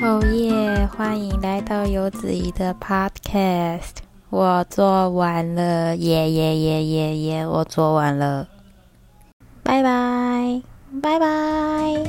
哦耶欢迎来到游子怡的 podcast 我做完了耶耶耶耶耶我做完了。拜拜拜拜。